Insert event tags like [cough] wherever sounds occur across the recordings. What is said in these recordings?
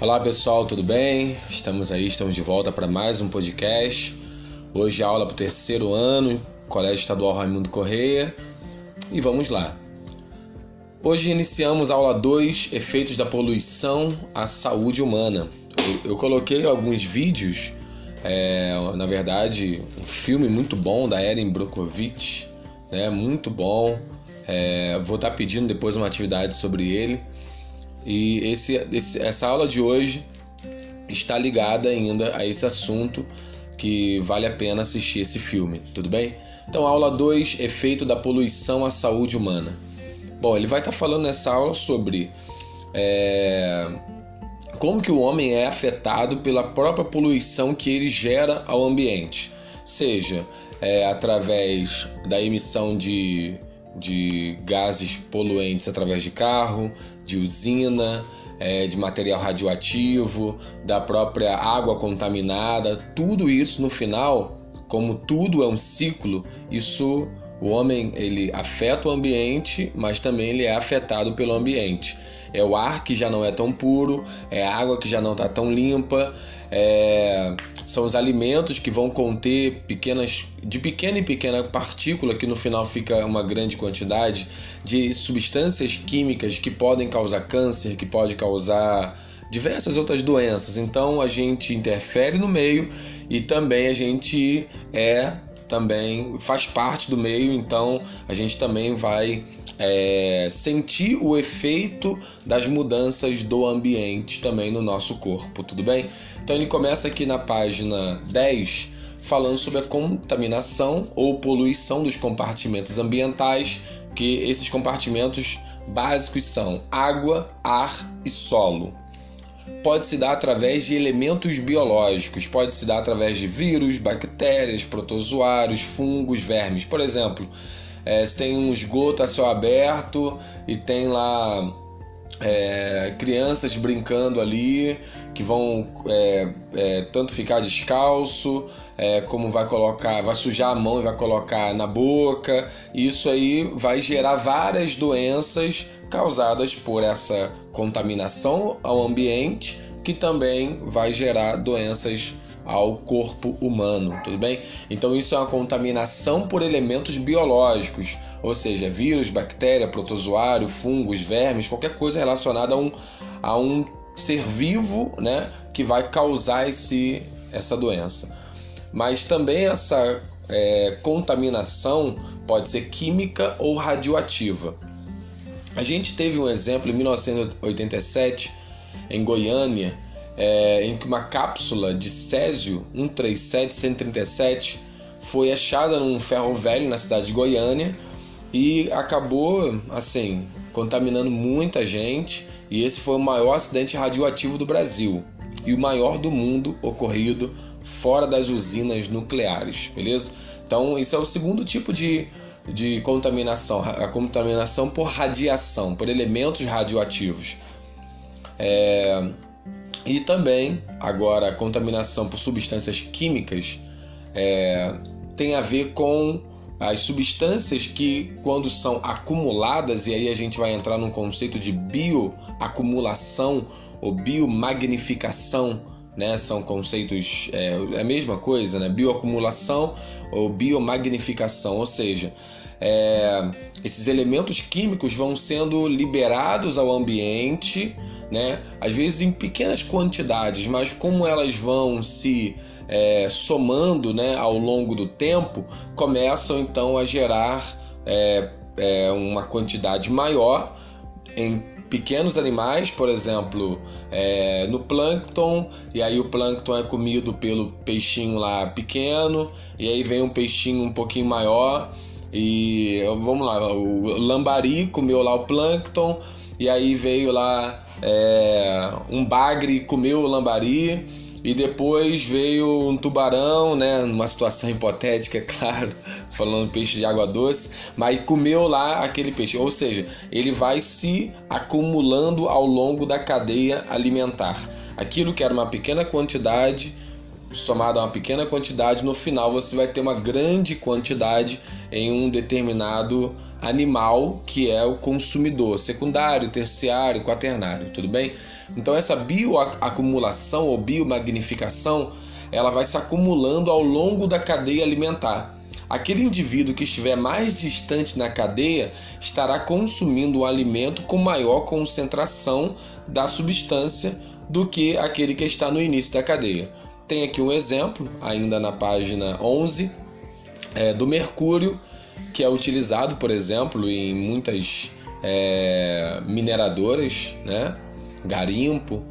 Olá pessoal, tudo bem? Estamos aí, estamos de volta para mais um podcast. Hoje aula para o terceiro ano, Colégio Estadual Raimundo Correia. E vamos lá. Hoje iniciamos a aula 2, efeitos da poluição à saúde humana. Eu, eu coloquei alguns vídeos, é, na verdade, um filme muito bom da Erin Brockovich, né? muito bom. É, vou estar pedindo depois uma atividade sobre ele. E esse, esse, essa aula de hoje está ligada ainda a esse assunto que vale a pena assistir esse filme, tudo bem? Então, aula 2, efeito da poluição à saúde humana. Bom, ele vai estar falando nessa aula sobre é, como que o homem é afetado pela própria poluição que ele gera ao ambiente, seja é, através da emissão de de gases poluentes através de carro, de usina, é, de material radioativo, da própria água contaminada, tudo isso no final, como tudo é um ciclo, isso o homem ele afeta o ambiente, mas também ele é afetado pelo ambiente. É o ar que já não é tão puro, é a água que já não está tão limpa, é são os alimentos que vão conter pequenas, de pequena em pequena partícula, que no final fica uma grande quantidade, de substâncias químicas que podem causar câncer, que pode causar diversas outras doenças. Então a gente interfere no meio e também a gente é também faz parte do meio, então a gente também vai é, sentir o efeito das mudanças do ambiente também no nosso corpo, tudo bem? Então ele começa aqui na página 10 falando sobre a contaminação ou poluição dos compartimentos ambientais, que esses compartimentos básicos são água, ar e solo. Pode se dar através de elementos biológicos, pode se dar através de vírus, bactérias, protozoários, fungos, vermes. Por exemplo, é, você tem um esgoto a céu aberto e tem lá é, crianças brincando ali que vão é, é, tanto ficar descalço é, como vai colocar, vai sujar a mão e vai colocar na boca. Isso aí vai gerar várias doenças causadas por essa contaminação ao ambiente, que também vai gerar doenças ao corpo humano, tudo bem? Então isso é uma contaminação por elementos biológicos, ou seja, vírus, bactéria, protozoário, fungos, vermes, qualquer coisa relacionada a um, a um ser vivo, né, que vai causar esse, essa doença. Mas também essa é, contaminação pode ser química ou radioativa. A gente teve um exemplo em 1987 em Goiânia é, em que uma cápsula de césio 137-137 foi achada num ferro velho na cidade de Goiânia e acabou assim contaminando muita gente e esse foi o maior acidente radioativo do Brasil e o maior do mundo ocorrido fora das usinas nucleares, beleza? Então isso é o segundo tipo de, de contaminação, a contaminação por radiação, por elementos radioativos. É, e também, agora, a contaminação por substâncias químicas é, tem a ver com as substâncias que, quando são acumuladas, e aí a gente vai entrar num conceito de bioacumulação ou biomagnificação, né? São conceitos, é, é a mesma coisa, né? Bioacumulação ou biomagnificação, ou seja, é, esses elementos químicos vão sendo liberados ao ambiente, né? às vezes em pequenas quantidades, mas como elas vão se é, somando né, ao longo do tempo, começam então a gerar é, é, uma quantidade maior em pequenos animais, por exemplo, é, no plâncton, e aí o plâncton é comido pelo peixinho lá pequeno, e aí vem um peixinho um pouquinho maior e vamos lá, o lambari comeu lá o plâncton, e aí veio lá é, um bagre comeu o lambari, e depois veio um tubarão, né? Numa situação [laughs] hipotética, é claro, falando peixe de água doce, mas comeu lá aquele peixe. Ou seja, ele vai se acumulando ao longo da cadeia alimentar. Aquilo que era uma pequena quantidade somado a uma pequena quantidade, no final você vai ter uma grande quantidade em um determinado animal que é o consumidor, secundário, terciário, quaternário, tudo bem? Então essa bioacumulação ou biomagnificação, ela vai se acumulando ao longo da cadeia alimentar. Aquele indivíduo que estiver mais distante na cadeia estará consumindo o alimento com maior concentração da substância do que aquele que está no início da cadeia. Tem aqui um exemplo, ainda na página 11, é, do mercúrio, que é utilizado, por exemplo, em muitas é, mineradoras, né? garimpo.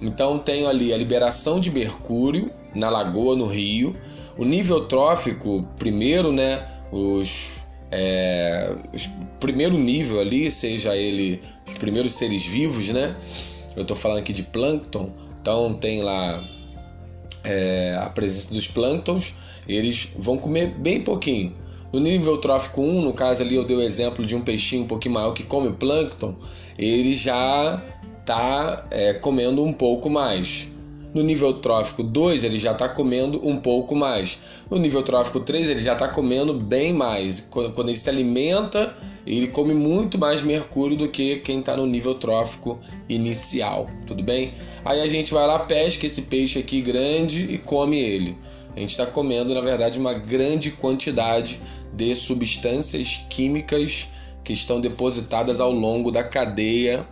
Então tenho ali a liberação de mercúrio na lagoa, no rio, o nível trófico, primeiro, né? Os, é, os primeiro nível ali, seja ele os primeiros seres vivos, né? Eu estou falando aqui de plâncton, então tem lá é, a presença dos plânctons, eles vão comer bem pouquinho. No nível trófico 1, no caso ali eu dei o exemplo de um peixinho um pouquinho maior que come plâncton, ele já está é, comendo um pouco mais. No nível trófico 2, ele já está comendo um pouco mais. No nível trófico 3, ele já está comendo bem mais. Quando, quando ele se alimenta, ele come muito mais mercúrio do que quem está no nível trófico inicial. Tudo bem? Aí a gente vai lá, pesca esse peixe aqui grande e come ele. A gente está comendo, na verdade, uma grande quantidade de substâncias químicas que estão depositadas ao longo da cadeia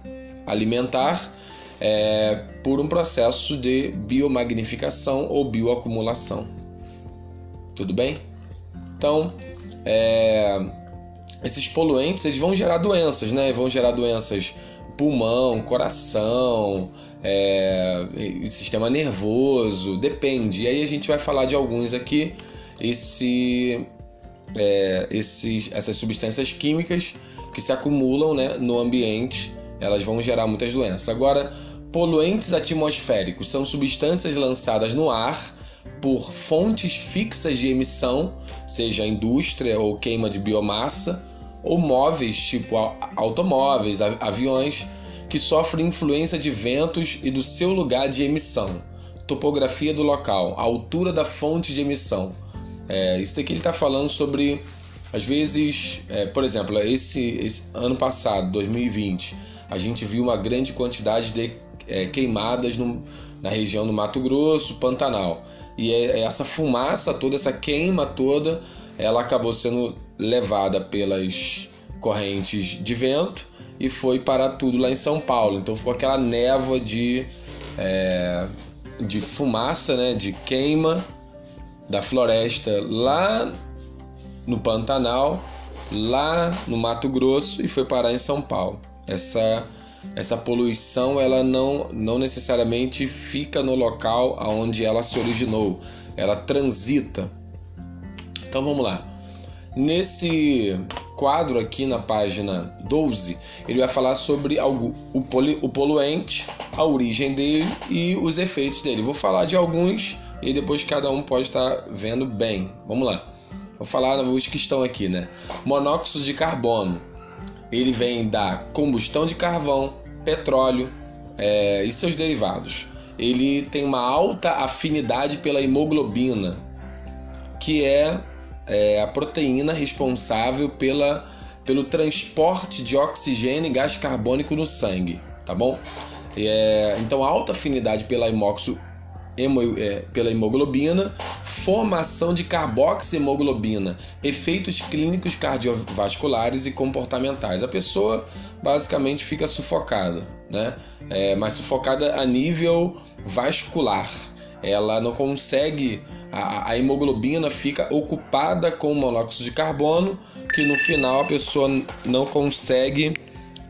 alimentar é, por um processo de biomagnificação ou bioacumulação. Tudo bem? Então, é, esses poluentes eles vão gerar doenças, né? Vão gerar doenças pulmão, coração, é, sistema nervoso, depende. E aí a gente vai falar de alguns aqui. Esse, é, esses, essas substâncias químicas que se acumulam né, no ambiente, elas vão gerar muitas doenças. Agora, Poluentes atmosféricos são substâncias lançadas no ar por fontes fixas de emissão, seja indústria ou queima de biomassa, ou móveis, tipo automóveis, aviões, que sofrem influência de ventos e do seu lugar de emissão, topografia do local, altura da fonte de emissão. É, isso daqui ele está falando sobre, às vezes, é, por exemplo, esse, esse ano passado, 2020, a gente viu uma grande quantidade de é, queimadas no, na região do Mato Grosso, Pantanal. E é, é essa fumaça toda, essa queima toda, ela acabou sendo levada pelas correntes de vento e foi para tudo lá em São Paulo. Então ficou aquela névoa de, é, de fumaça, né, de queima da floresta lá no Pantanal, lá no Mato Grosso e foi parar em São Paulo. Essa essa poluição ela não, não necessariamente fica no local onde ela se originou, ela transita. Então vamos lá. Nesse quadro aqui na página 12, ele vai falar sobre algo, o, poli, o poluente, a origem dele e os efeitos dele. Vou falar de alguns e depois cada um pode estar vendo bem. Vamos lá. Vou falar os que estão aqui, né? Monóxido de carbono ele vem da combustão de carvão, petróleo é, e seus derivados. Ele tem uma alta afinidade pela hemoglobina, que é, é a proteína responsável pela, pelo transporte de oxigênio e gás carbônico no sangue, tá bom? É, então, alta afinidade pela hemóxido hemo, é, pela hemoglobina, formação de carboxihemoglobina, efeitos clínicos cardiovasculares e comportamentais. A pessoa basicamente fica sufocada, né? É, mas sufocada a nível vascular. Ela não consegue, a, a hemoglobina fica ocupada com monóxido de carbono, que no final a pessoa não consegue.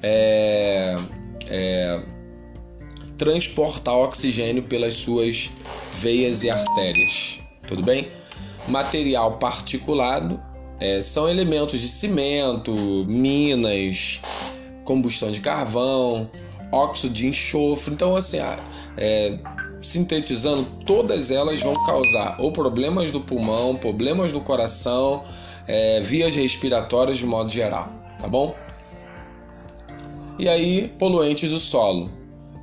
É, é, transportar oxigênio pelas suas veias e artérias. Tudo bem? Material particulado é, são elementos de cimento, minas, combustão de carvão, óxido de enxofre. Então, assim, é, sintetizando, todas elas vão causar ou problemas do pulmão, problemas do coração, é, vias respiratórias de modo geral, tá bom? E aí, poluentes do solo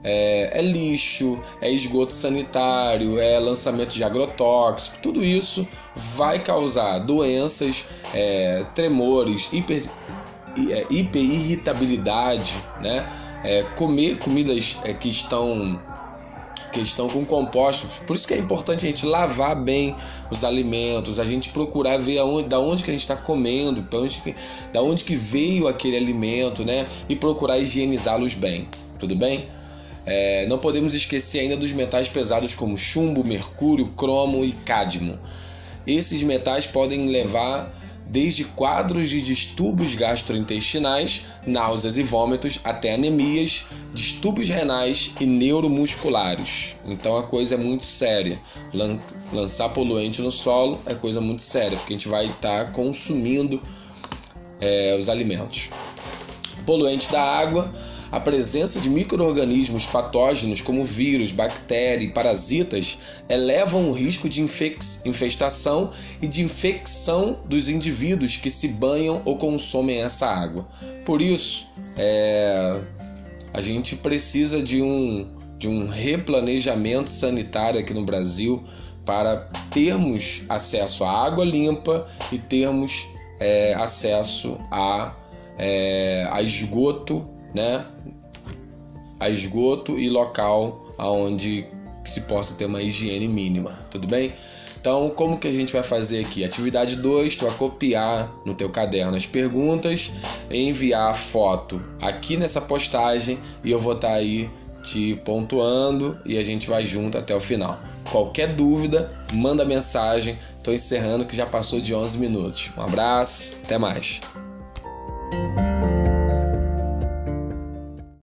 é, é, lixo, é esgoto sanitário, é lançamento de agrotóxico, tudo isso vai causar doenças, é, tremores, hiper, é, hiperirritabilidade, né? É, comer comidas é, que estão que estão com compostos. Por isso que é importante a gente lavar bem os alimentos, a gente procurar ver aonde, da onde que a gente está comendo, onde, que, da onde que veio aquele alimento, né? E procurar higienizá-los bem. Tudo bem? É, não podemos esquecer ainda dos metais pesados como chumbo, mercúrio, cromo e cádmio. Esses metais podem levar desde quadros de distúrbios gastrointestinais, náuseas e vômitos, até anemias, distúrbios renais e neuromusculares. Então a coisa é muito séria. Lançar poluente no solo é coisa muito séria, porque a gente vai estar tá consumindo é, os alimentos. Poluente da água a presença de micro-organismos patógenos como vírus, bactérias e parasitas elevam o risco de infestação e de infecção dos indivíduos que se banham ou consomem essa água. Por isso, é, a gente precisa de um, de um replanejamento sanitário aqui no Brasil para termos acesso à água limpa e termos é, acesso a, é, a esgoto né, a esgoto e local aonde se possa ter uma higiene mínima, tudo bem? Então, como que a gente vai fazer aqui? Atividade 2, tu vai copiar no teu caderno as perguntas, enviar a foto aqui nessa postagem e eu vou estar tá aí te pontuando e a gente vai junto até o final. Qualquer dúvida, manda mensagem. Estou encerrando que já passou de 11 minutos. Um abraço, até mais.